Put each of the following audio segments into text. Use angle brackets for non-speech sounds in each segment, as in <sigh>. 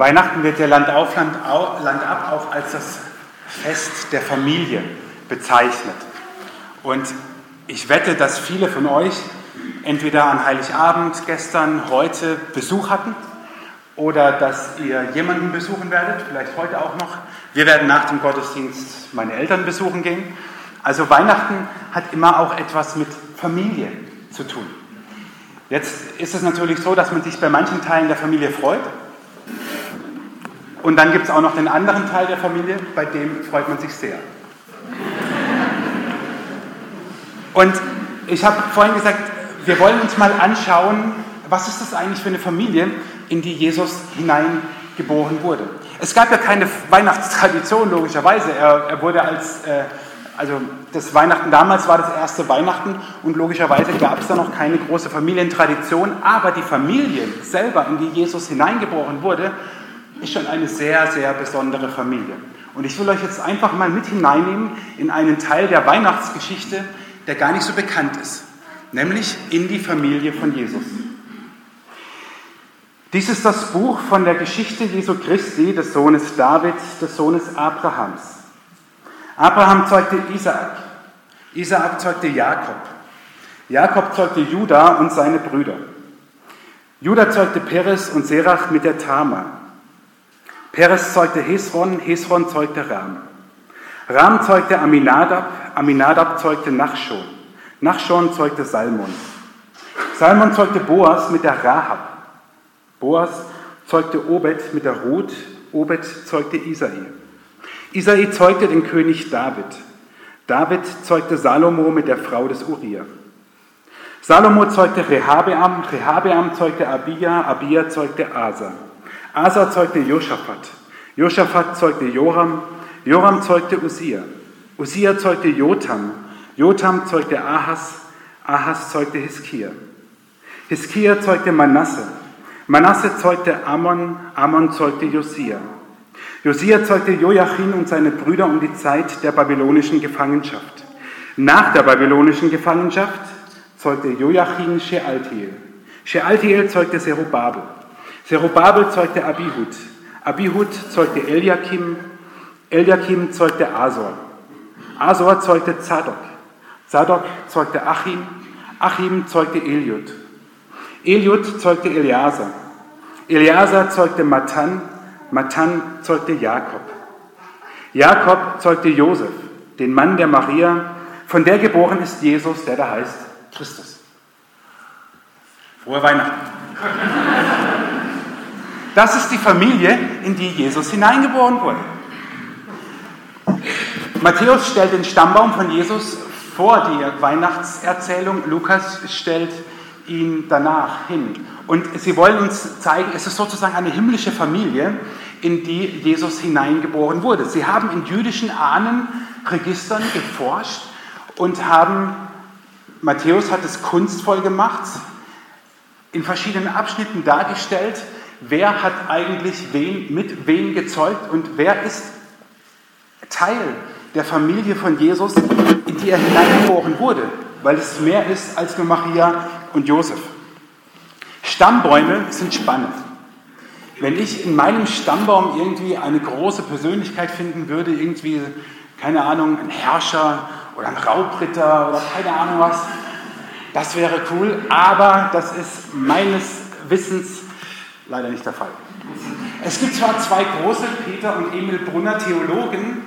Weihnachten wird ja Land auf, Land, au, Land ab auch als das Fest der Familie bezeichnet. Und ich wette, dass viele von euch entweder an Heiligabend, gestern, heute Besuch hatten oder dass ihr jemanden besuchen werdet, vielleicht heute auch noch. Wir werden nach dem Gottesdienst meine Eltern besuchen gehen. Also Weihnachten hat immer auch etwas mit Familie zu tun. Jetzt ist es natürlich so, dass man sich bei manchen Teilen der Familie freut. Und dann gibt es auch noch den anderen Teil der Familie, bei dem freut man sich sehr. Und ich habe vorhin gesagt, wir wollen uns mal anschauen, was ist das eigentlich für eine Familie, in die Jesus hineingeboren wurde. Es gab ja keine Weihnachtstradition, logischerweise. Er, er wurde als, äh, also das Weihnachten damals war das erste Weihnachten und logischerweise gab es da noch keine große Familientradition, aber die Familie selber, in die Jesus hineingeboren wurde, ist schon eine sehr, sehr besondere Familie. Und ich will euch jetzt einfach mal mit hineinnehmen in einen Teil der Weihnachtsgeschichte, der gar nicht so bekannt ist, nämlich in die Familie von Jesus. Dies ist das Buch von der Geschichte Jesu Christi, des Sohnes Davids, des Sohnes Abrahams. Abraham zeugte Isaak, Isaak zeugte Jakob, Jakob zeugte Judah und seine Brüder. Judah zeugte Peres und Serach mit der Tama. Peres zeugte Hesron, Hesron zeugte Ram. Ram zeugte Aminadab, Aminadab zeugte Nachschon. Nachschon zeugte Salmon. Salmon zeugte Boas mit der Rahab. Boas zeugte Obed mit der Ruth. Obed zeugte Isai. Isai zeugte den König David. David zeugte Salomo mit der Frau des Uriah. Salomo zeugte Rehabeam, Rehabeam zeugte Abia, Abia zeugte Asa. Asa zeugte Josaphat. Josaphat zeugte Joram. Joram zeugte Usia. Usia zeugte Jotam. Jotam zeugte Ahas. Ahas zeugte Hiskia. Hiskia zeugte Manasse. Manasse zeugte Ammon. Ammon zeugte Josia. Josia zeugte Joachim und seine Brüder um die Zeit der babylonischen Gefangenschaft. Nach der babylonischen Gefangenschaft zeugte Joachim Shealtiel. Shealtiel zeugte Zerubabel. Zerubabel zeugte Abihud. Abihud zeugte Eliakim. Eliakim zeugte Asor. Asor zeugte Zadok. Zadok zeugte Achim. Achim zeugte Eliud. Eliud zeugte Eliasa. Eliasa zeugte Matan. Matan zeugte Jakob. Jakob zeugte Josef, den Mann der Maria, von der geboren ist Jesus, der da heißt Christus. Frohe Weihnachten. Das ist die Familie, in die Jesus hineingeboren wurde. Matthäus stellt den Stammbaum von Jesus vor die Weihnachtserzählung, Lukas stellt ihn danach hin. Und sie wollen uns zeigen, es ist sozusagen eine himmlische Familie, in die Jesus hineingeboren wurde. Sie haben in jüdischen Ahnenregistern geforscht und haben, Matthäus hat es kunstvoll gemacht, in verschiedenen Abschnitten dargestellt, wer hat eigentlich wen, mit wem gezeugt und wer ist Teil der Familie von Jesus, in die er hineingeboren wurde, weil es mehr ist als nur Maria und Josef. Stammbäume sind spannend. Wenn ich in meinem Stammbaum irgendwie eine große Persönlichkeit finden würde, irgendwie, keine Ahnung, ein Herrscher oder ein Raubritter oder keine Ahnung was, das wäre cool, aber das ist meines Wissens leider nicht der Fall. Es gibt zwar zwei große, Peter und Emil Brunner, Theologen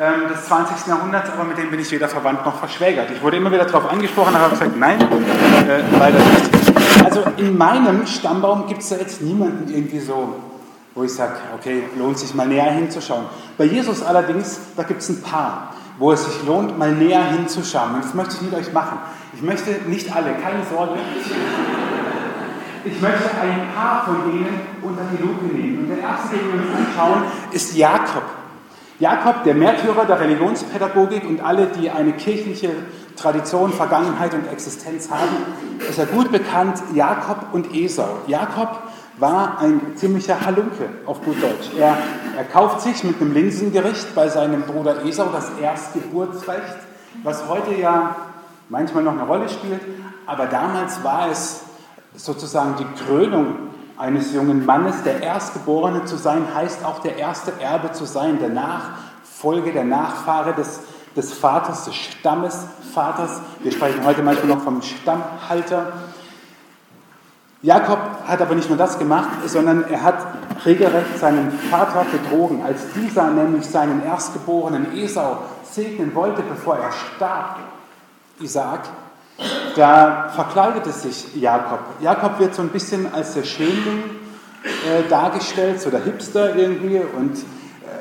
ähm, des 20. Jahrhunderts, aber mit denen bin ich weder verwandt noch verschwägert. Ich wurde immer wieder darauf angesprochen, aber habe gesagt, nein, äh, leider nicht. Also in meinem Stammbaum gibt es da jetzt niemanden irgendwie so, wo ich sage, okay, lohnt sich mal näher hinzuschauen. Bei Jesus allerdings, da gibt es ein paar, wo es sich lohnt, mal näher hinzuschauen. Und das möchte ich mit euch machen. Ich möchte nicht alle, keine Sorge. Ich möchte ein paar von denen unter die Lupe nehmen. Und der erste, den wir uns anschauen, ist Jakob. Jakob, der Märtyrer der Religionspädagogik und alle, die eine kirchliche Tradition, Vergangenheit und Existenz haben, ist ja gut bekannt, Jakob und Esau. Jakob war ein ziemlicher Halunke auf gut Deutsch. Er, er kauft sich mit einem Linsengericht bei seinem Bruder Esau das Erstgeburtsrecht, was heute ja manchmal noch eine Rolle spielt, aber damals war es sozusagen die Krönung eines jungen Mannes, der Erstgeborene zu sein, heißt auch der erste Erbe zu sein, der Nachfolge, der Nachfahre des, des Vaters, des Stammesvaters. Wir sprechen heute manchmal noch vom Stammhalter. Jakob hat aber nicht nur das gemacht, sondern er hat regelrecht seinen Vater betrogen, als dieser nämlich seinen Erstgeborenen Esau segnen wollte, bevor er starb, Isaak, da verkleidete sich Jakob. Jakob wird so ein bisschen als der Schönling äh, dargestellt, so der Hipster irgendwie, und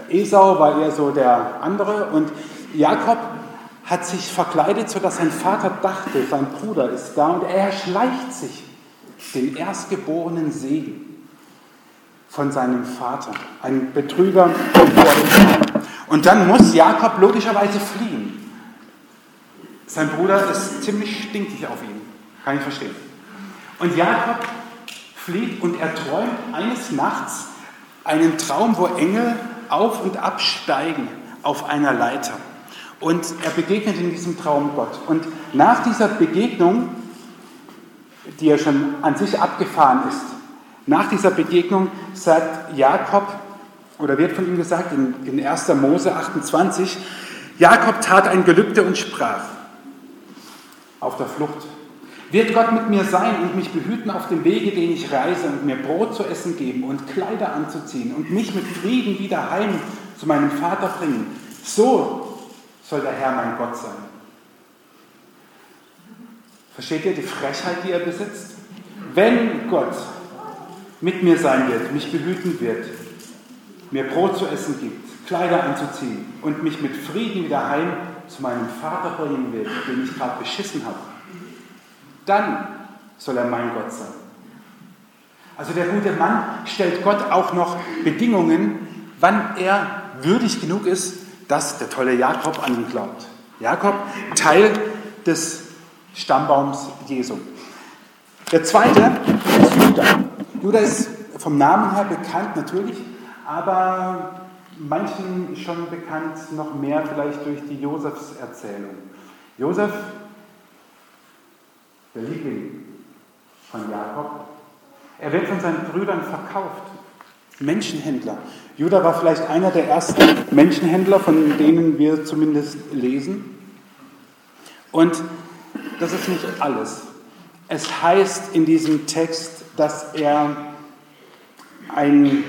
äh, Esau war eher so der andere. Und Jakob hat sich verkleidet, sodass sein Vater dachte, sein Bruder ist da, und er schleicht sich den erstgeborenen Segen von seinem Vater. Ein Betrüger. Und dann muss Jakob logischerweise fliehen. Sein Bruder ist ziemlich stinkig auf ihn. Kann ich verstehen. Und Jakob flieht und er träumt eines Nachts einen Traum, wo Engel auf und absteigen auf einer Leiter. Und er begegnet in diesem Traum Gott. Und nach dieser Begegnung, die ja schon an sich abgefahren ist, nach dieser Begegnung sagt Jakob, oder wird von ihm gesagt in, in 1. Mose 28, Jakob tat ein Gelübde und sprach, auf der Flucht. Wird Gott mit mir sein und mich behüten auf dem Wege, den ich reise, und mir Brot zu essen geben und Kleider anzuziehen und mich mit Frieden wieder heim zu meinem Vater bringen? So soll der Herr mein Gott sein. Versteht ihr die Frechheit, die er besitzt? Wenn Gott mit mir sein wird, mich behüten wird, mir Brot zu essen gibt, Kleider anzuziehen und mich mit Frieden wieder heim zu meinem Vater bringen will, den ich gerade beschissen habe, dann soll er mein Gott sein. Also der gute Mann stellt Gott auch noch Bedingungen, wann er würdig genug ist, dass der tolle Jakob an ihn glaubt. Jakob, Teil des Stammbaums Jesu. Der zweite ist Judah. Judah ist vom Namen her bekannt natürlich, aber manchen schon bekannt, noch mehr vielleicht durch die Josefs Erzählung. Josef, der Liebling von Jakob, er wird von seinen Brüdern verkauft. Menschenhändler. Judah war vielleicht einer der ersten Menschenhändler, von denen wir zumindest lesen. Und das ist nicht alles. Es heißt in diesem Text, dass er ein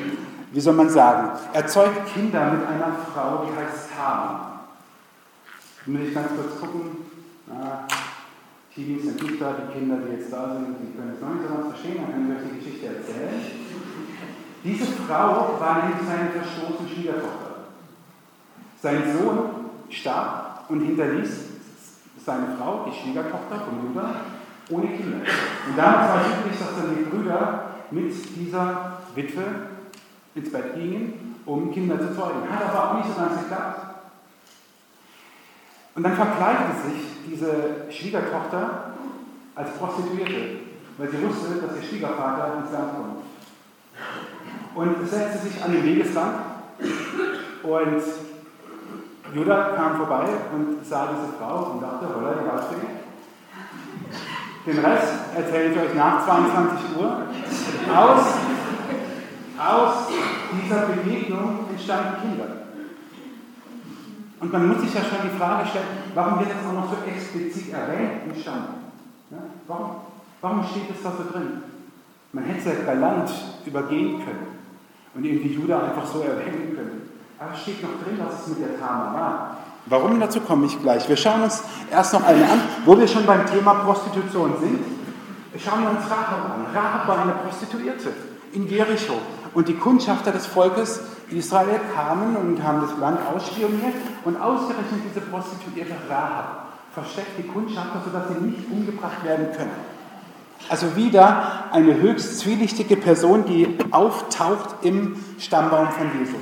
wie soll man sagen, er zeugt Kinder mit einer Frau, die heißt Tamar. Will ich ganz kurz gucken. Na, Teenies sind nicht da, die Kinder, die jetzt da sind, die können es noch nicht so ganz verstehen, dann kann ich euch die Geschichte erzählen. Diese Frau war nämlich seine verstoßene Schwiegertochter. Sein Sohn starb und hinterließ seine Frau, die Schwiegertochter von Judah, ohne Kinder. Und damals war es üblich, dass dann die Brüder mit dieser Witwe ins Bett gingen, um Kinder zu zeugen. Hat aber auch nicht so ganz geklappt. Und dann verkleidete sich diese Schwiegertochter als Prostituierte, weil sie wusste, dass ihr Schwiegervater ins Land kommt. Und setzte sich an den Wegesrand und Judah kam vorbei und sah diese Frau und dachte, holla, die Waldfinger. Den Rest erzähle ich euch nach 22 Uhr aus aus dieser Begegnung entstanden Kinder. Und man muss sich ja schon die Frage stellen, warum wird das auch noch so explizit erwähnt Stamm? Ja, warum, warum steht es da so drin? Man hätte es ja galant übergehen können und irgendwie Judah einfach so erwähnen können. Aber es steht noch drin, was es mit der Tama war. Warum? Dazu komme ich gleich. Wir schauen uns erst noch eine an, wo wir schon beim Thema Prostitution sind. Schauen wir uns Rahab an. Rahab war eine Prostituierte in Jericho. Und die Kundschafter des Volkes Israel kamen und haben das Land ausspioniert und ausgerechnet diese Prostituierte Rahab versteckt die Kundschafter, sodass sie nicht umgebracht werden können. Also wieder eine höchst zwielichtige Person, die auftaucht im Stammbaum von Jesus.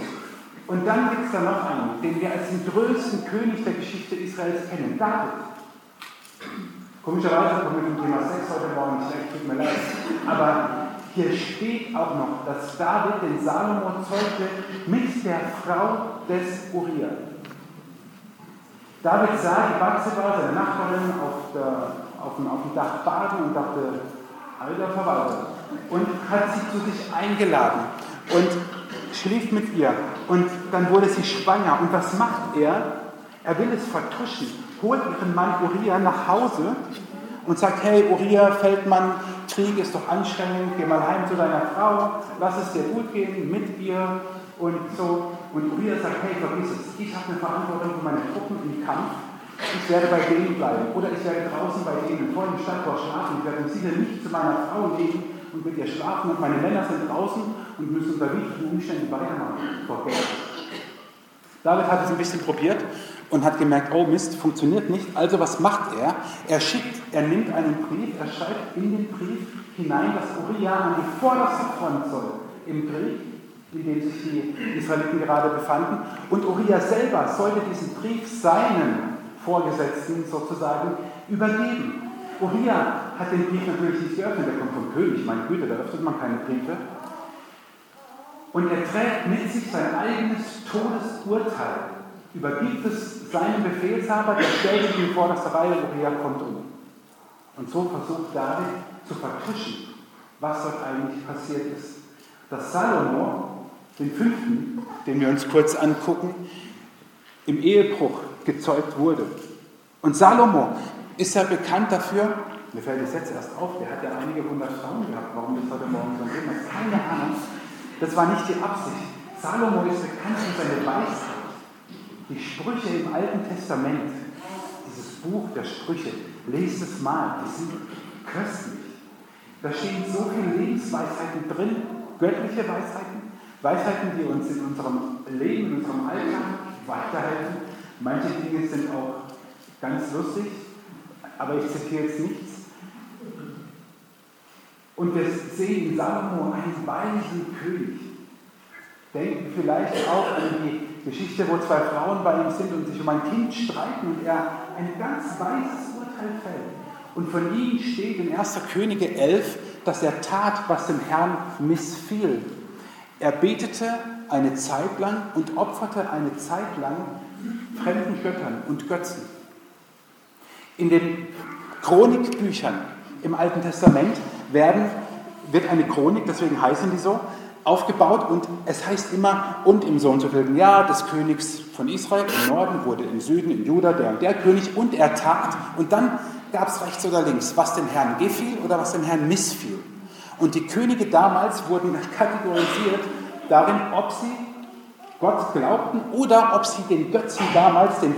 Und dann gibt es da noch einen, den wir als den größten König der Geschichte Israels kennen, David. Komischerweise kommen wir zum Thema Sex heute Morgen nicht, tut mir leid. Aber hier steht auch noch, dass David den Salomo zeugte mit der Frau des Uriah. David sah die Bathseba, seine Nachbarin, auf, der, auf, dem, auf dem Dach baden und dachte, alter Verwalter, und hat sie zu sich eingeladen und schläft mit ihr. Und dann wurde sie schwanger. Und was macht er? Er will es vertuschen, holt ihren Mann Uriah nach Hause und sagt, hey Uriah, Feldmann, Krieg ist doch anstrengend, geh mal heim zu deiner Frau, lass es dir gut gehen mit ihr und so. Und Uriah sagt, hey, vergiss es, ich habe eine Verantwortung für meine Truppen im Kampf, ich werde bei denen bleiben oder ich werde draußen bei denen vor dem Stadttor schlafen, ich werde sicher nicht zu meiner Frau gehen und mit ihr schlafen und meine Männer sind draußen und müssen unter widrigen Umständen weitermachen. David hat es ein bisschen probiert und hat gemerkt, oh Mist, funktioniert nicht. Also was macht er? Er schickt, er nimmt einen Brief, er schreibt in den Brief hinein, dass Uriah an die vorderste Front soll im Krieg, in dem sich die Israeliten gerade befanden. Und Uriah selber sollte diesen Brief seinen Vorgesetzten sozusagen übergeben. Uriah hat den Brief natürlich nicht geöffnet, der kommt vom König, meine Güte, da öffnet man keine Briefe. Und er trägt mit sich sein eigenes Todesurteil übergibt es seinem Befehlshaber, der stellt sich in vorderster Reihe, Uriah kommt um. Und so versucht David zu vertuschen, was dort eigentlich passiert ist. Dass Salomo, den fünften, den wir uns kurz angucken, im Ehebruch gezeugt wurde. Und Salomo ist ja bekannt dafür, mir fällt es jetzt erst auf, der hat ja einige hundert Frauen gehabt, warum das heute Morgen so ein Thema ist, keine Ahnung. Das war nicht die Absicht. Salomo ist bekannt für seine Weisheit. Die Sprüche im Alten Testament, dieses Buch der Sprüche, lest es mal, die sind köstlich. Da stehen so viele Lebensweisheiten drin, göttliche Weisheiten, Weisheiten, die uns in unserem Leben, in unserem Alltag weiterhelfen. Manche Dinge sind auch ganz lustig, aber ich zitiere jetzt nichts. Und wir sehen Salomo einen weisen König. Denken vielleicht auch an die Geschichte, wo zwei Frauen bei ihm sind und sich um ein Kind streiten und er ein ganz weises Urteil fällt. Und von ihm steht in 1. Könige 11, dass er tat, was dem Herrn missfiel. Er betete eine Zeit lang und opferte eine Zeit lang fremden Göttern und Götzen. In den Chronikbüchern im Alten Testament werden, wird eine Chronik, deswegen heißen die so, aufgebaut und es heißt immer, und im so und so vielten Jahr des Königs von Israel im Norden wurde im Süden, in Juda, der und der König und er tat und dann gab es rechts oder links, was dem Herrn gefiel oder was dem Herrn missfiel. Und die Könige damals wurden kategorisiert darin, ob sie Gott glaubten oder ob sie den Götzen damals, den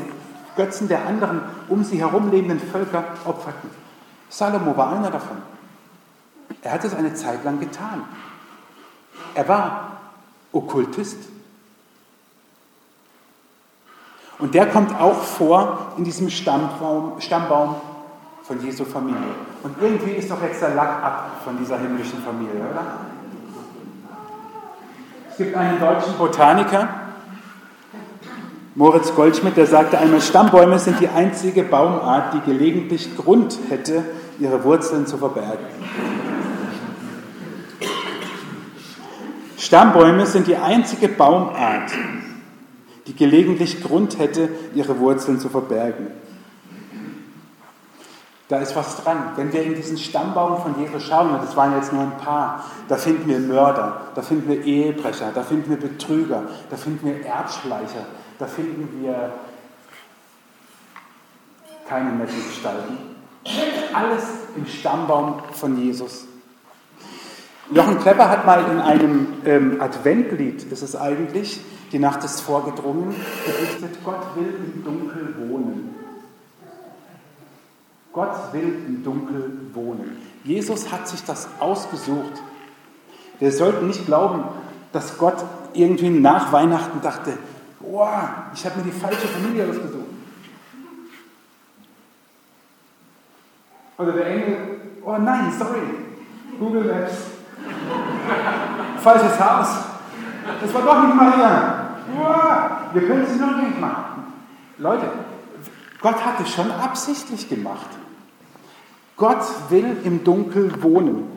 Götzen der anderen um sie herum lebenden Völker opferten. Salomo war einer davon. Er hat es eine Zeit lang getan. Er war Okkultist. Und der kommt auch vor in diesem Stammbaum, Stammbaum von Jesu Familie. Und irgendwie ist doch jetzt der Lack ab von dieser himmlischen Familie, oder? Es gibt einen deutschen Botaniker, Moritz Goldschmidt, der sagte einmal, Stammbäume sind die einzige Baumart, die gelegentlich Grund hätte, ihre Wurzeln zu verbergen. Stammbäume sind die einzige Baumart, die gelegentlich Grund hätte, ihre Wurzeln zu verbergen. Da ist was dran. Wenn wir in diesen Stammbaum von Jesus schauen, und das waren jetzt nur ein paar, da finden wir Mörder, da finden wir Ehebrecher, da finden wir Betrüger, da finden wir Erbschleicher, da finden wir keine netten Gestalten. Alles im Stammbaum von Jesus. Jochen Klepper hat mal in einem ähm, Adventlied, ist es eigentlich, die Nacht ist vorgedrungen, gedichtet, Gott will im Dunkel wohnen. Gott will im Dunkel wohnen. Jesus hat sich das ausgesucht. Wir sollten nicht glauben, dass Gott irgendwie nach Weihnachten dachte, boah, ich habe mir die falsche Familie ausgesucht. Oder der Engel, oh nein, sorry, Google Maps, Falsches Haus. Das war doch nicht Maria. Wir können es nur nicht machen. Leute, Gott hat es schon absichtlich gemacht. Gott will im Dunkel wohnen.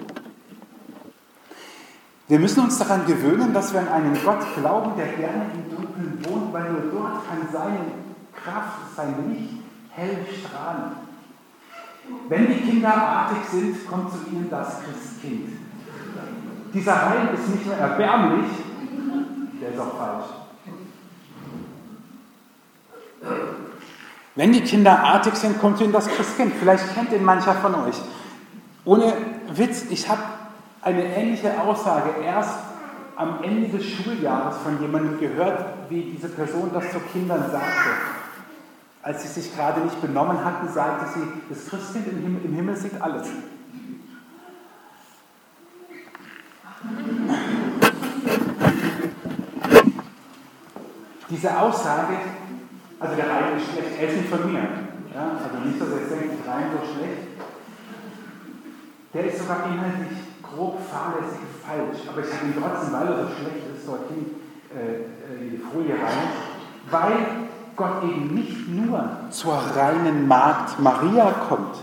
Wir müssen uns daran gewöhnen, dass wir an einen Gott glauben, der gerne im Dunkeln wohnt, weil nur dort kann seine Kraft, sein Licht hell strahlen. Wenn die Kinder artig sind, kommt zu ihnen das Christkind. Dieser Reim ist nicht nur erbärmlich, der ist auch falsch. Wenn die Kinder artig sind, kommt ihnen das Christkind. Vielleicht kennt ihn mancher von euch. Ohne Witz, ich habe eine ähnliche Aussage erst am Ende des Schuljahres von jemandem gehört, wie diese Person das zu Kindern sagte. Als sie sich gerade nicht benommen hatten, sagte sie, das Christkind im Himmel, im Himmel sieht alles. Diese Aussage, also der Reim ist schlecht, er ist nicht von mir. Ja, also nicht, dass er jetzt denkt, Reim so schlecht. Der ist sogar inhaltlich grob fahrlässig falsch, aber ich habe ihn trotzdem, weil er so schlecht ist, dorthin äh, in die Folie rein, weil Gott eben nicht nur zur reinen Magd Maria kommt,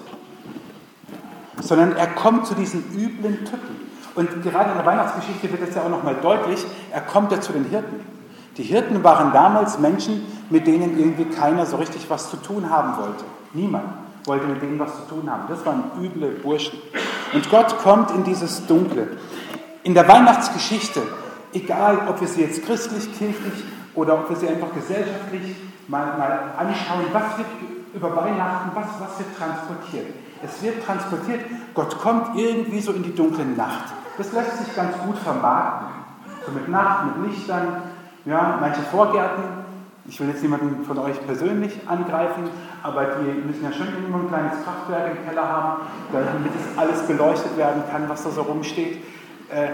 sondern er kommt zu diesen üblen Typen. Und gerade in der Weihnachtsgeschichte wird es ja auch nochmal deutlich, er kommt ja zu den Hirten. Die Hirten waren damals Menschen, mit denen irgendwie keiner so richtig was zu tun haben wollte. Niemand wollte mit denen was zu tun haben. Das waren üble Burschen. Und Gott kommt in dieses Dunkle. In der Weihnachtsgeschichte, egal ob wir sie jetzt christlich, kirchlich oder ob wir sie einfach gesellschaftlich mal, mal anschauen, was wird über Weihnachten, was, was wird transportiert? Es wird transportiert, Gott kommt irgendwie so in die dunkle Nacht. Das lässt sich ganz gut vermarkten. So mit Nacht, mit Lichtern, ja, manche Vorgärten ich will jetzt niemanden von euch persönlich angreifen, aber die müssen ja schon immer ein kleines Kraftwerk im Keller haben, damit es alles beleuchtet werden kann, was da so rumsteht. Äh,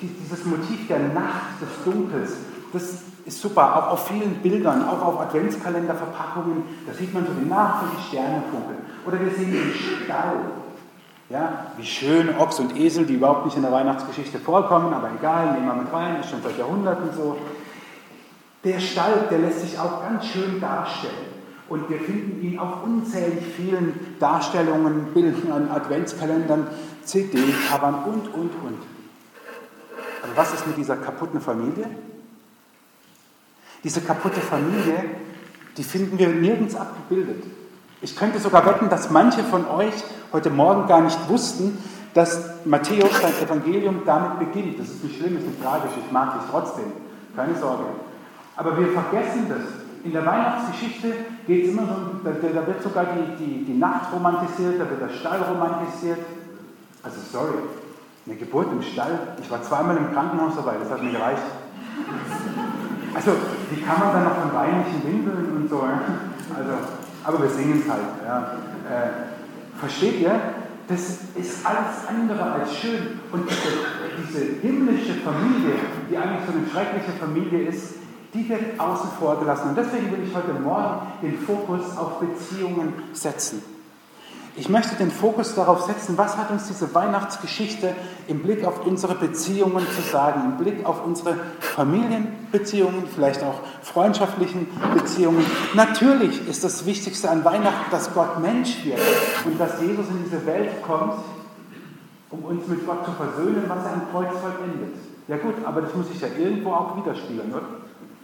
dieses Motiv der Nacht, des Dunkels, das ist super, auch auf vielen Bildern, auch auf Adventskalenderverpackungen, da sieht man so die Nacht und die Sterne funkeln. Oder wir sehen den Stall. Ja, wie schön Ochs und Esel, die überhaupt nicht in der Weihnachtsgeschichte vorkommen, aber egal, nehmen wir mit rein, ist schon seit Jahrhunderten so. Der Stall, der lässt sich auch ganz schön darstellen. Und wir finden ihn auf unzählig vielen Darstellungen, Bildern Adventskalendern, CD-Covern und, und, und. Aber was ist mit dieser kaputten Familie? Diese kaputte Familie, die finden wir nirgends abgebildet. Ich könnte sogar wetten, dass manche von euch heute Morgen gar nicht wussten, dass Matthäus sein Evangelium damit beginnt. Das ist nicht schlimm, das ist nicht tragisch, ich mag dich trotzdem. Keine Sorge. Aber wir vergessen das. In der Weihnachtsgeschichte geht es immer so, da, da, wird sogar die, die, die Nacht romantisiert, da wird der Stall romantisiert. Also sorry, eine Geburt im Stall, ich war zweimal im Krankenhaus dabei, das hat mir gereicht. Also, wie kann man dann noch von reinlichen Windeln und so? Also, aber wir singen es halt. Ja. Äh, versteht ihr? Das ist alles andere als schön. Und diese, diese himmlische Familie, die eigentlich so eine schreckliche Familie ist, die wird außen vor gelassen. Und deswegen will ich heute Morgen den Fokus auf Beziehungen setzen. Ich möchte den Fokus darauf setzen, was hat uns diese Weihnachtsgeschichte im Blick auf unsere Beziehungen zu sagen, im Blick auf unsere Familienbeziehungen, vielleicht auch freundschaftlichen Beziehungen. Natürlich ist das Wichtigste an Weihnachten, dass Gott Mensch wird und dass Jesus in diese Welt kommt, um uns mit Gott zu versöhnen, was er am Kreuz vollendet. Ja gut, aber das muss sich ja irgendwo auch widerspiegeln, oder?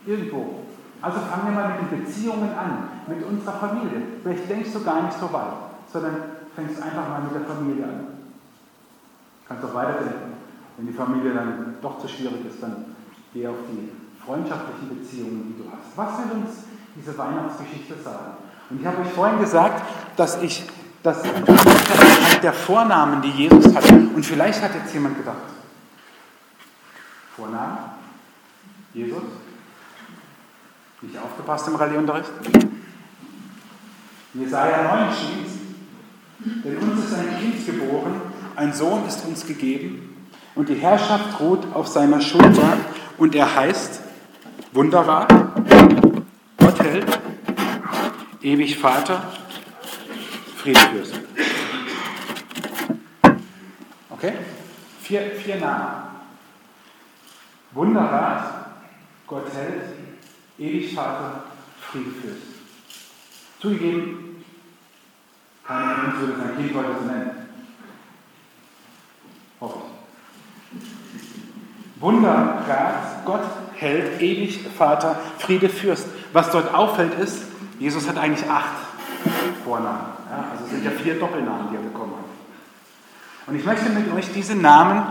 Irgendwo. Also fangen wir mal mit den Beziehungen an, mit unserer Familie. Vielleicht denkst du gar nicht so weit, sondern fängst einfach mal mit der Familie an. Kannst auch weiterdenken. Wenn die Familie dann doch zu schwierig ist, dann geh auf die freundschaftlichen Beziehungen, die du hast. Was will uns diese Weihnachtsgeschichte sagen? Und ich habe euch vorhin gesagt, dass ich das der Vornamen, die Jesus hatte. Und vielleicht hat jetzt jemand gedacht, Vornamen? Jesus? Nicht aufgepasst im Rallyeunterricht? Jesaja 9 schließt, denn uns ist ein Kind geboren, ein Sohn ist uns gegeben und die Herrschaft ruht auf seiner Schulter und er heißt Wunderrat, Gott hält, ewig Vater, Friedefürst. Okay? Vier, vier Namen. Wunderrat, Gott hält, ewig Vater, Friede Fürst. Zugegeben, von uns würde sein Kind heute so nennen. Hoffe ich. Wunderrat, Gott hält, ewig Vater, Friede Fürst. Was dort auffällt ist, Jesus hat eigentlich acht Vornamen. Ja, also es sind ja vier Doppelnamen, die er bekommen hat. Und ich möchte mit euch diese Namen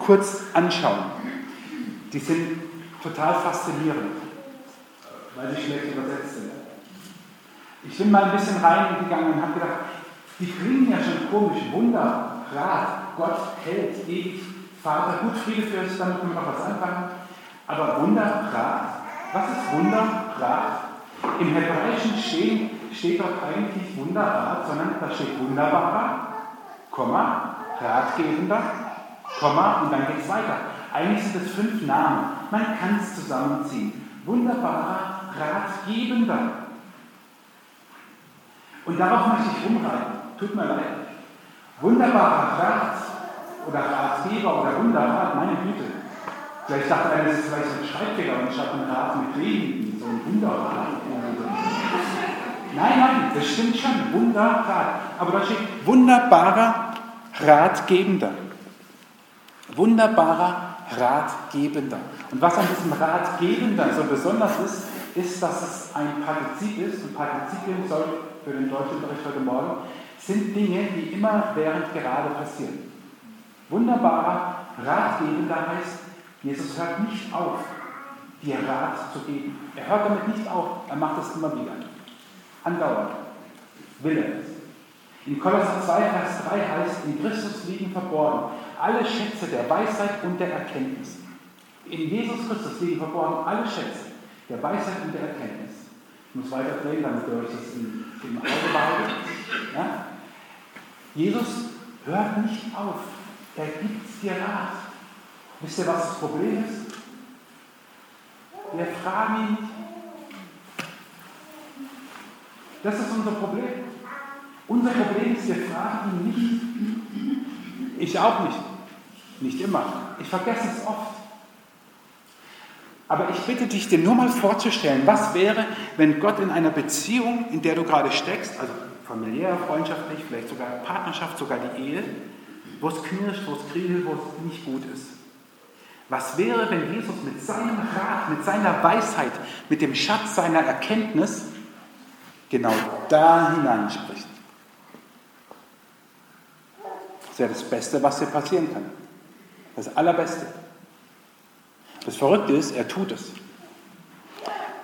kurz anschauen. Die sind total faszinierend, weil sie schlecht übersetzt sind. Ich bin mal ein bisschen reingegangen und habe gedacht, die klingen ja schon komisch. Wunder, Rat, Gott hält, ewig, Vater. Gut, viele für es, damit können wir noch was anfangen. Aber Wunder, Rat, was ist Wunder, Rat? Im Hebräischen steht, steht dort eigentlich Wunderrat, sondern da steht wunderbarer, Komma, Ratgebender, Komma und dann geht es weiter. Eigentlich sind es fünf Namen. Man kann es zusammenziehen. Wunderbarer, Ratgebender. Und darauf möchte ich rumreiten. Tut mir leid. Wunderbarer Rat oder Ratgeber oder Wunderrat, meine Güte. Vielleicht dachte einer, das ist vielleicht ein Schreibfehler und statt ein Rat mit Regen, so ein Wunderrat. Nein, nein, das stimmt schon. Wunderrat. Aber da steht wunderbarer Ratgebender. Wunderbarer Ratgebender. Und was an diesem Ratgebender so besonders ist, ist, dass es ein Partizip ist. Und Partizipien soll für den Deutschunterricht heute Morgen sind Dinge, die immer während gerade passieren. Wunderbarer Ratgebender heißt, Jesus hört nicht auf, dir Rat zu geben. Er hört damit nicht auf, er macht es immer wieder. Andauernd. Will er es. In Kolosser 2, Vers 3 heißt, in Christus liegen verborgen alle Schätze der Weisheit und der Erkenntnis. In Jesus Christus liegen verborgen alle Schätze der Weisheit und der Erkenntnis. Ich muss weiter drehen, damit ihr euch das im, Auge behaltet. Ja? Jesus hört nicht auf. Er gibt dir Rat. Wisst ihr, was das Problem ist? Wir fragen ihn nicht. Das ist unser Problem. Unser Problem ist, wir fragen ihn nicht. Ich auch nicht. Nicht immer. Ich vergesse es oft. Aber ich bitte dich, dir nur mal vorzustellen, was wäre, wenn Gott in einer Beziehung, in der du gerade steckst, also familiär, freundschaftlich, vielleicht sogar Partnerschaft, sogar die Ehe, wo es knirscht, wo es kriegelt, wo es nicht gut ist. Was wäre, wenn Jesus mit seinem Rat, mit seiner Weisheit, mit dem Schatz seiner Erkenntnis genau da hineinspricht? Das wäre das Beste, was dir passieren kann. Das Allerbeste. Das Verrückte ist, er tut es.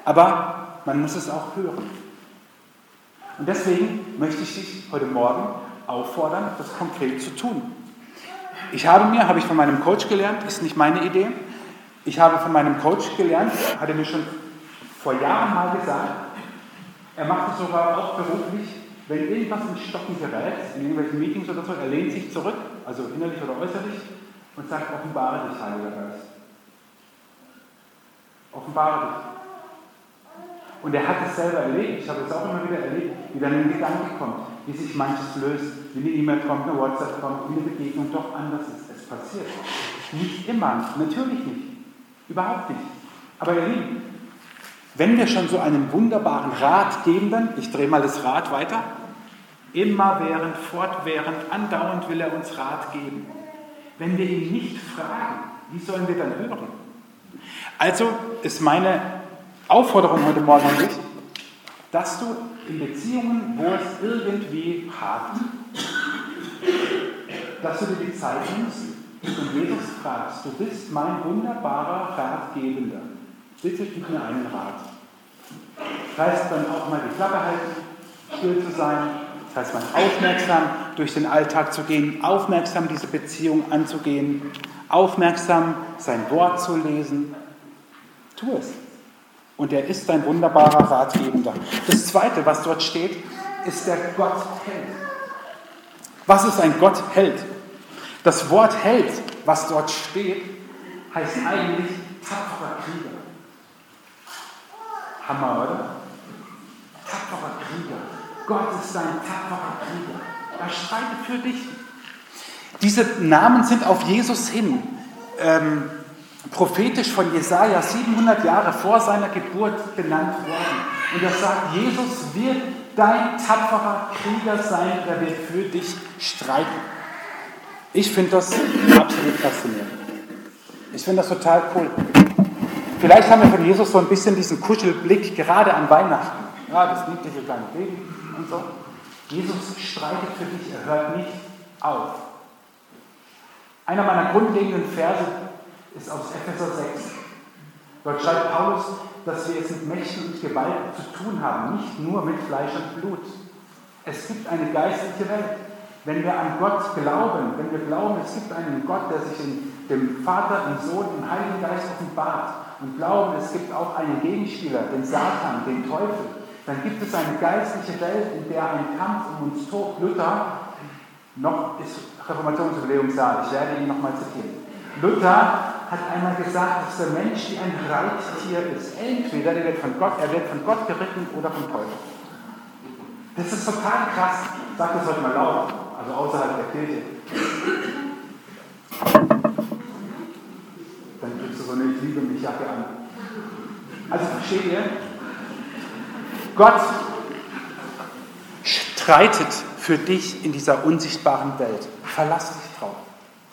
Aber man muss es auch hören. Und deswegen möchte ich dich heute Morgen auffordern, das konkret zu tun. Ich habe mir, habe ich von meinem Coach gelernt, ist nicht meine Idee, ich habe von meinem Coach gelernt, hat er mir schon vor Jahren mal gesagt, er macht es sogar auch beruflich, wenn irgendwas in Stocken gerät, in irgendwelchen Meetings oder so, er lehnt sich zurück, also innerlich oder äußerlich, und sagt, offenbare dich, Heiliger Geist. Offenbare dich. Und er hat es selber erlebt, ich habe es auch immer wieder erlebt, wie dann ein Gedanke kommt, wie sich manches löst, wie eine E-Mail kommt, eine WhatsApp kommt, wie eine Begegnung doch anders ist. Es passiert. Nicht immer, natürlich nicht. Überhaupt nicht. Aber ihr Lieben, wenn wir schon so einen wunderbaren Ratgebenden, ich drehe mal das Rad weiter, immerwährend, fortwährend, andauernd will er uns Rat geben. Wenn wir ihn nicht fragen, wie sollen wir dann hören? Also ist meine Aufforderung heute Morgen an dich, dass du in Beziehungen, wo es irgendwie hakt, dass du dir die Zeit nimmst und Jesus fragst, du bist mein wunderbarer Ratgebender. Bitte gib mir einen Rat. Das heißt dann auch mal die Klappe halten, still zu sein. Das heißt, mal aufmerksam durch den Alltag zu gehen, aufmerksam diese Beziehung anzugehen, aufmerksam sein Wort zu lesen. Tu es und er ist ein wunderbarer Ratgebender. Das Zweite, was dort steht, ist der Gott-Held. Was ist ein Gott-Held? Das Wort Held, was dort steht, heißt eigentlich tapferer Krieger. Hammer, oder? Tapferer Krieger. Gott ist ein tapferer Krieger. Er streitet für dich. Diese Namen sind auf Jesus hin ähm, prophetisch von Jesaja 700 Jahre vor seiner Geburt benannt worden. Und er sagt, Jesus wird dein tapferer Krieger sein, der wird für dich streiten. Ich finde das absolut faszinierend. Ich finde das total cool. Vielleicht haben wir von Jesus so ein bisschen diesen Kuschelblick gerade an Weihnachten. Ja, das niedliche kleine Baby und so. Jesus streitet für dich, er hört nicht auf. Einer meiner grundlegenden Verse ist aus Epheser 6. Dort schreibt Paulus, dass wir es mit Mächten und Gewalten zu tun haben, nicht nur mit Fleisch und Blut. Es gibt eine geistliche Welt. Wenn wir an Gott glauben, wenn wir glauben, es gibt einen Gott, der sich in dem Vater, im Sohn, im Heiligen Geist offenbart und glauben, es gibt auch einen Gegenspieler, den Satan, den Teufel, dann gibt es eine geistliche Welt, in der ein Kampf um uns tobt. Luther, noch ist Reformationsüberlegungssaal, ich werde ihn nochmal zitieren. Luther hat einmal gesagt, dass der Mensch wie ein Reittier ist. Entweder er wird von Gott, er wird von Gott geritten oder vom Teufel. Das ist total krass. Sag das heute mal laut, also außerhalb der Kirche. Dann kriegst du so eine Ich liebe mich Jacke an. Also versteht ihr? Gott streitet für dich in dieser unsichtbaren Welt. Verlass dich.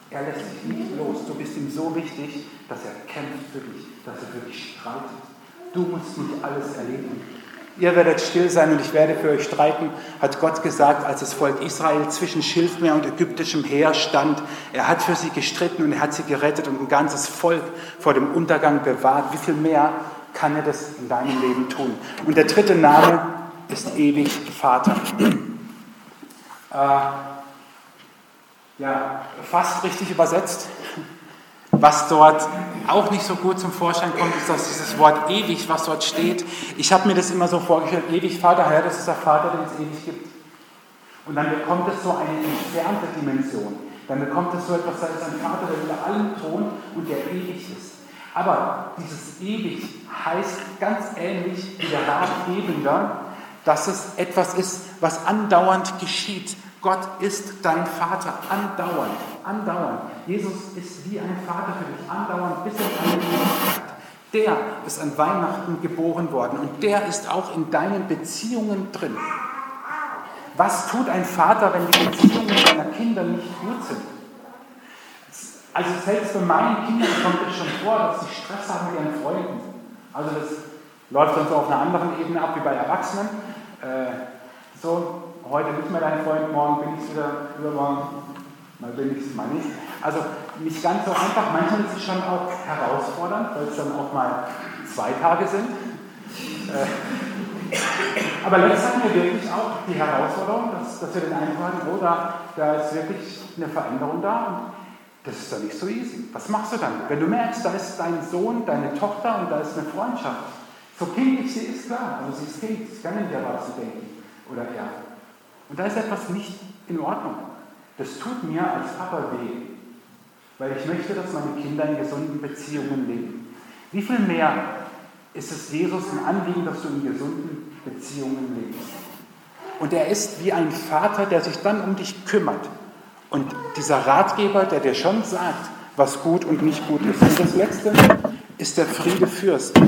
Er lässt dich nicht los. Du bist ihm so wichtig, dass er kämpft für dich, dass er für dich streitet. Du musst nicht alles erledigen. Ihr werdet still sein und ich werde für euch streiten, hat Gott gesagt, als das Volk Israel zwischen Schilfmeer und ägyptischem Heer stand. Er hat für sie gestritten und er hat sie gerettet und ein ganzes Volk vor dem Untergang bewahrt. Wie viel mehr kann er das in deinem Leben tun? Und der dritte Name ist ewig Vater. <clears throat> Äh, ja, fast richtig übersetzt. Was dort auch nicht so gut zum Vorschein kommt, ist dass dieses Wort ewig, was dort steht. Ich habe mir das immer so vorgestellt, ewig Vater, ja, das ist der Vater, den es ewig gibt. Und dann bekommt es so eine entfernte Dimension. Dann bekommt es so etwas, da ist ein Vater, der über allem thront und der ewig ist. Aber dieses ewig heißt ganz ähnlich wie der Ratgebender, dass es etwas ist, was andauernd geschieht, Gott ist dein Vater, andauernd, andauernd. Jesus ist wie ein Vater für dich, andauernd bis in alle Ewigkeit. Der ist an Weihnachten geboren worden und der ist auch in deinen Beziehungen drin. Was tut ein Vater, wenn die Beziehungen seiner Kinder nicht gut sind? Also selbst bei meinen Kindern kommt es schon vor, dass sie Stress haben mit ihren Freunden. Also das läuft dann so auf einer anderen Ebene ab wie bei Erwachsenen. Äh, so, heute nicht mehr dein Freund, morgen bin ich wieder, übermorgen, mal bin ich es, mal nicht. Also nicht ganz so einfach, manchmal ist es schon auch herausfordernd, weil es dann auch mal zwei Tage sind. Äh, aber letztens hatten wir wirklich auch die Herausforderung, dass, dass wir den einen fragen, oh, da, da ist wirklich eine Veränderung da und das ist doch nicht so easy. Was machst du dann? Wenn du merkst, da ist dein Sohn, deine Tochter und da ist eine Freundschaft. So kindlich sie ist, klar, also sie ist Kind, sie kann nicht erwachsen denken. Oder ja, und da ist etwas nicht in Ordnung. Das tut mir als Papa weh, weil ich möchte, dass meine Kinder in gesunden Beziehungen leben. Wie viel mehr ist es Jesus ein Anliegen, dass du in gesunden Beziehungen lebst? Und er ist wie ein Vater, der sich dann um dich kümmert. Und dieser Ratgeber, der dir schon sagt, was gut und nicht gut ist. Und das Letzte ist der Friede Fürst.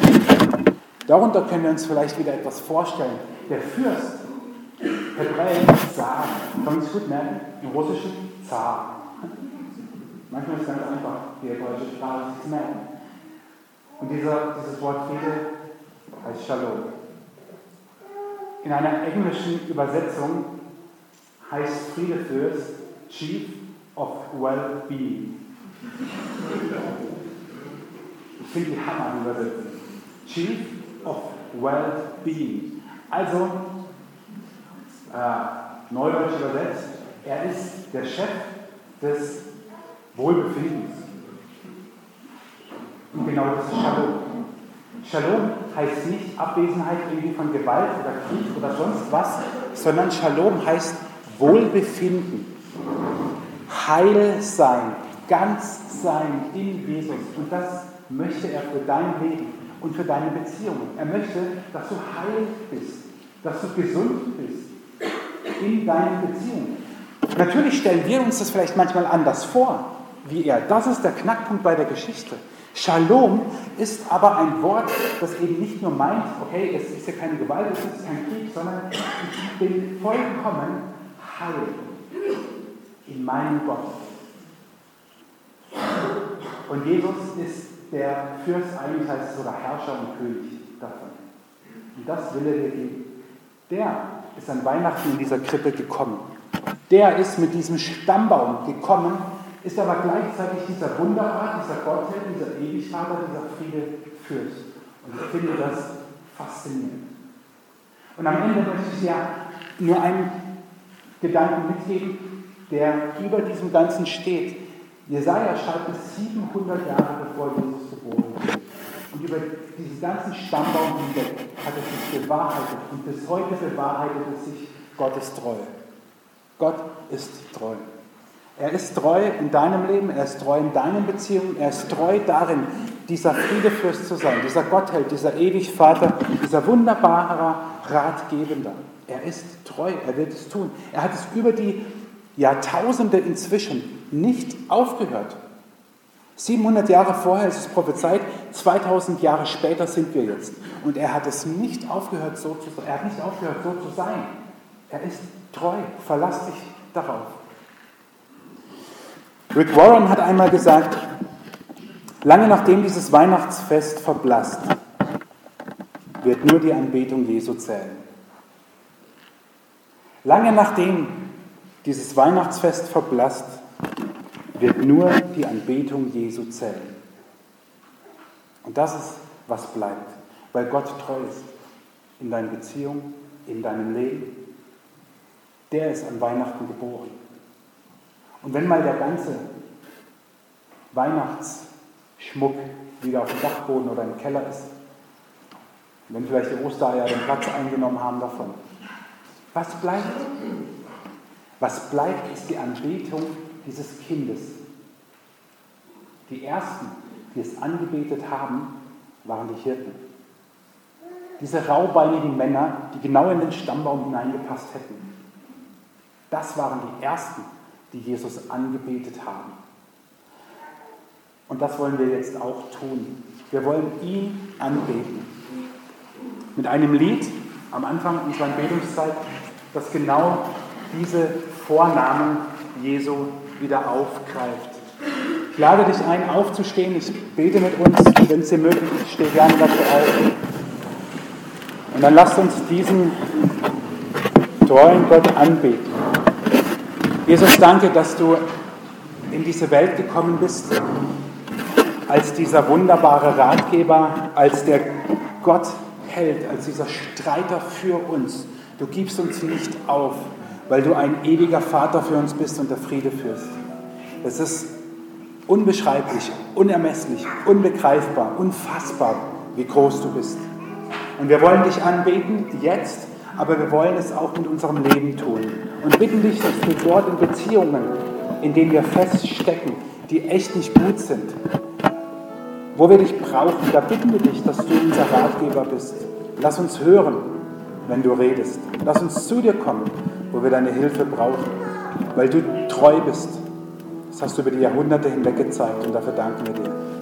Darunter können wir uns vielleicht wieder etwas vorstellen. Der Fürst Hebräisch Zar. Kann man sich gut merken? Im Russischen Zar. Manchmal ist es ganz einfach, die hebräische Sprache sich zu merken. Und dieser, dieses Wort Friede heißt Shalom. In einer englischen Übersetzung heißt Friede Fürst Chief of Well-Being. Ich finde die Hammer Übersetzung. Chief of Well-Being. Also äh, neudeutsch übersetzt, er ist der Chef des Wohlbefindens. Und genau das ist Shalom. Shalom heißt nicht Abwesenheit irgendwie von Gewalt oder Krieg oder sonst was, sondern Shalom heißt Wohlbefinden, Heil sein, ganz sein in Jesus. Und das möchte er für dein Leben und für deine Beziehungen. Er möchte, dass du heil bist, dass du gesund bist, in deinen Beziehungen. Natürlich stellen wir uns das vielleicht manchmal anders vor, wie er. Das ist der Knackpunkt bei der Geschichte. Shalom ist aber ein Wort, das eben nicht nur meint, okay, es ist ja keine Gewalt, es ist kein Krieg, sondern ich bin vollkommen heil in meinem Gott. Und Jesus ist der Fürst, eigentlich heißt es sogar Herrscher und König davon. Und das will er dir geben. Der ist an Weihnachten in dieser Krippe gekommen. Der ist mit diesem Stammbaum gekommen, ist aber gleichzeitig dieser Wunderart, dieser Gottheit, dieser Ewigvater, dieser Friede Fürst. Und ich finde das faszinierend. Und am Ende möchte ich ja nur einen Gedanken mitgeben, der über diesem Ganzen steht. Jesaja schreibt es 700 Jahre bevor Jesus geboren wurde. Und über diesen ganzen Stammbaum hinweg hat es sich bewahrheitet. Und bis heute bewahrheitet es sich Gottes Treue. Gott ist treu. Er ist treu in deinem Leben, er ist treu in deinen Beziehungen, er ist treu darin, dieser Friedefürst zu sein, dieser Gottheld, dieser Ewigvater, dieser wunderbare Ratgebender. Er ist treu, er wird es tun. Er hat es über die Jahrtausende inzwischen nicht aufgehört. 700 Jahre vorher ist es prophezeit, 2000 Jahre später sind wir jetzt. Und er hat es nicht aufgehört, so zu, er hat nicht aufgehört, so zu sein. Er ist treu, verlass dich darauf. Rick Warren hat einmal gesagt, lange nachdem dieses Weihnachtsfest verblasst, wird nur die Anbetung Jesu zählen. Lange nachdem dieses Weihnachtsfest verblasst, wird nur die Anbetung Jesu zählen. Und das ist, was bleibt, weil Gott treu ist in deinen Beziehungen, in deinem Leben. Der ist an Weihnachten geboren. Und wenn mal der ganze Weihnachtsschmuck wieder auf dem Dachboden oder im Keller ist, wenn vielleicht die Ostereier den Platz eingenommen haben davon, was bleibt? Was bleibt, ist die Anbetung dieses Kindes. Die ersten, die es angebetet haben, waren die Hirten. Diese raubeinigen Männer, die genau in den Stammbaum hineingepasst hätten. Das waren die ersten, die Jesus angebetet haben. Und das wollen wir jetzt auch tun. Wir wollen ihn anbeten. Mit einem Lied am Anfang unserer Anbetungszeit, das genau diese Vornamen Jesu wieder aufgreift. Ich lade dich ein, aufzustehen. Ich bete mit uns, wenn es dir möglich ist, steh gerne dafür auf. Und dann lasst uns diesen treuen Gott anbeten. Jesus, danke, dass du in diese Welt gekommen bist als dieser wunderbare Ratgeber, als der Gott hält, als dieser Streiter für uns. Du gibst uns nicht auf, weil du ein ewiger Vater für uns bist und der Friede führst. Es ist unbeschreiblich, unermesslich, unbegreifbar, unfassbar, wie groß du bist. Und wir wollen dich anbeten, jetzt, aber wir wollen es auch mit unserem Leben tun. Und bitten dich, dass du dort in Beziehungen, in denen wir feststecken, die echt nicht gut sind, wo wir dich brauchen, da bitten wir dich, dass du unser Ratgeber bist. Lass uns hören, wenn du redest. Lass uns zu dir kommen, wo wir deine Hilfe brauchen, weil du treu bist. Das hast du über die Jahrhunderte hinweg gezeigt und dafür danken wir dir.